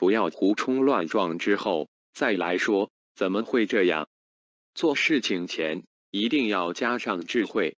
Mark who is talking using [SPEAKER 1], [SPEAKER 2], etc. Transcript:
[SPEAKER 1] 不要胡冲乱撞之后再来说怎么会这样？做事情前一定要加上智慧